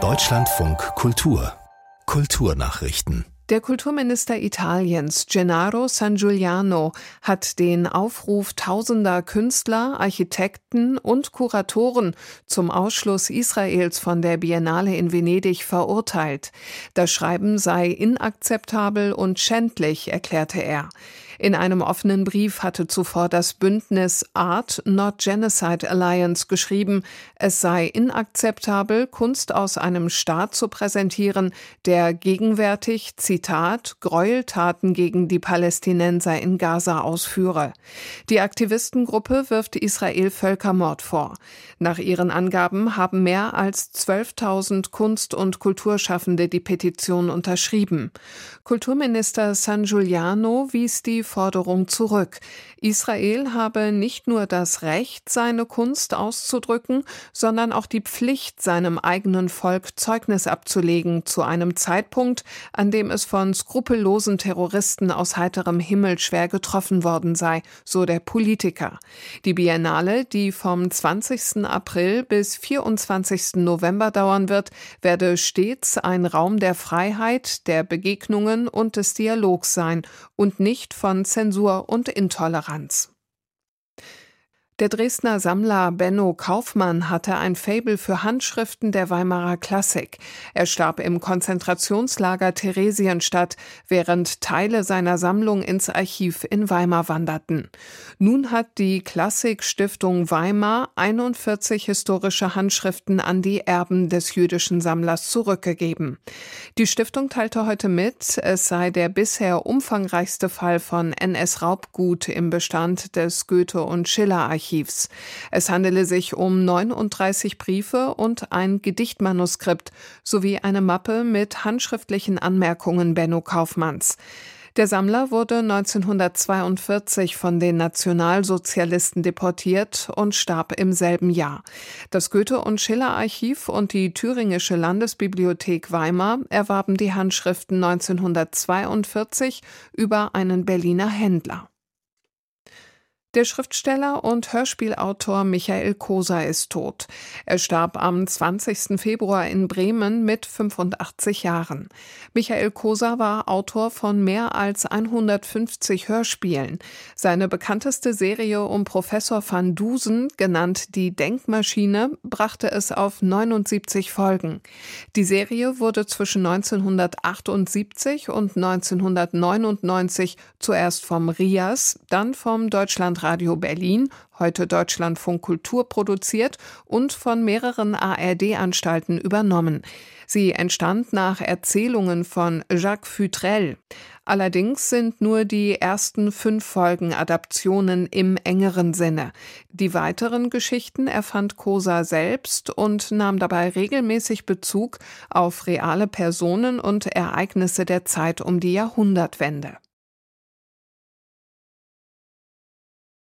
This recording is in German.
Deutschlandfunk Kultur Kulturnachrichten der Kulturminister Italiens Gennaro San Giuliano hat den Aufruf tausender Künstler, Architekten und Kuratoren zum Ausschluss Israels von der Biennale in Venedig verurteilt. Das Schreiben sei inakzeptabel und schändlich, erklärte er. In einem offenen Brief hatte zuvor das Bündnis Art Not Genocide Alliance geschrieben, es sei inakzeptabel, Kunst aus einem Staat zu präsentieren, der gegenwärtig, Zitat, Gräueltaten gegen die Palästinenser in Gaza ausführe. Die Aktivistengruppe wirft Israel Völkermord vor. Nach ihren Angaben haben mehr als 12.000 Kunst- und Kulturschaffende die Petition unterschrieben. Kulturminister San Giuliano wies die Forderung zurück. Israel habe nicht nur das Recht, seine Kunst auszudrücken, sondern auch die Pflicht, seinem eigenen Volk Zeugnis abzulegen zu einem Zeitpunkt, an dem es von skrupellosen Terroristen aus heiterem Himmel schwer getroffen worden sei, so der Politiker. Die Biennale, die vom 20. April bis 24. November dauern wird, werde stets ein Raum der Freiheit, der Begegnungen und des Dialogs sein und nicht von Zensur und Intoleranz. Der Dresdner Sammler Benno Kaufmann hatte ein Fabel für Handschriften der Weimarer Klassik. Er starb im Konzentrationslager Theresienstadt, während Teile seiner Sammlung ins Archiv in Weimar wanderten. Nun hat die Klassik-Stiftung Weimar 41 historische Handschriften an die Erben des jüdischen Sammlers zurückgegeben. Die Stiftung teilte heute mit, es sei der bisher umfangreichste Fall von NS-Raubgut im Bestand des Goethe- und Schiller-Archivs. Archivs. Es handele sich um 39 Briefe und ein Gedichtmanuskript sowie eine Mappe mit handschriftlichen Anmerkungen Benno Kaufmanns. Der Sammler wurde 1942 von den Nationalsozialisten deportiert und starb im selben Jahr. Das Goethe- und Schiller-Archiv und die Thüringische Landesbibliothek Weimar erwarben die Handschriften 1942 über einen Berliner Händler. Der Schriftsteller und Hörspielautor Michael Koser ist tot. Er starb am 20. Februar in Bremen mit 85 Jahren. Michael Koser war Autor von mehr als 150 Hörspielen. Seine bekannteste Serie um Professor van Dusen, genannt Die Denkmaschine, brachte es auf 79 Folgen. Die Serie wurde zwischen 1978 und 1999 zuerst vom RIAS, dann vom Deutschland Deutschlandradio Berlin, heute Deutschlandfunk Kultur produziert und von mehreren ARD-Anstalten übernommen. Sie entstand nach Erzählungen von Jacques Futrell. Allerdings sind nur die ersten fünf Folgen Adaptionen im engeren Sinne. Die weiteren Geschichten erfand Kosa selbst und nahm dabei regelmäßig Bezug auf reale Personen und Ereignisse der Zeit um die Jahrhundertwende.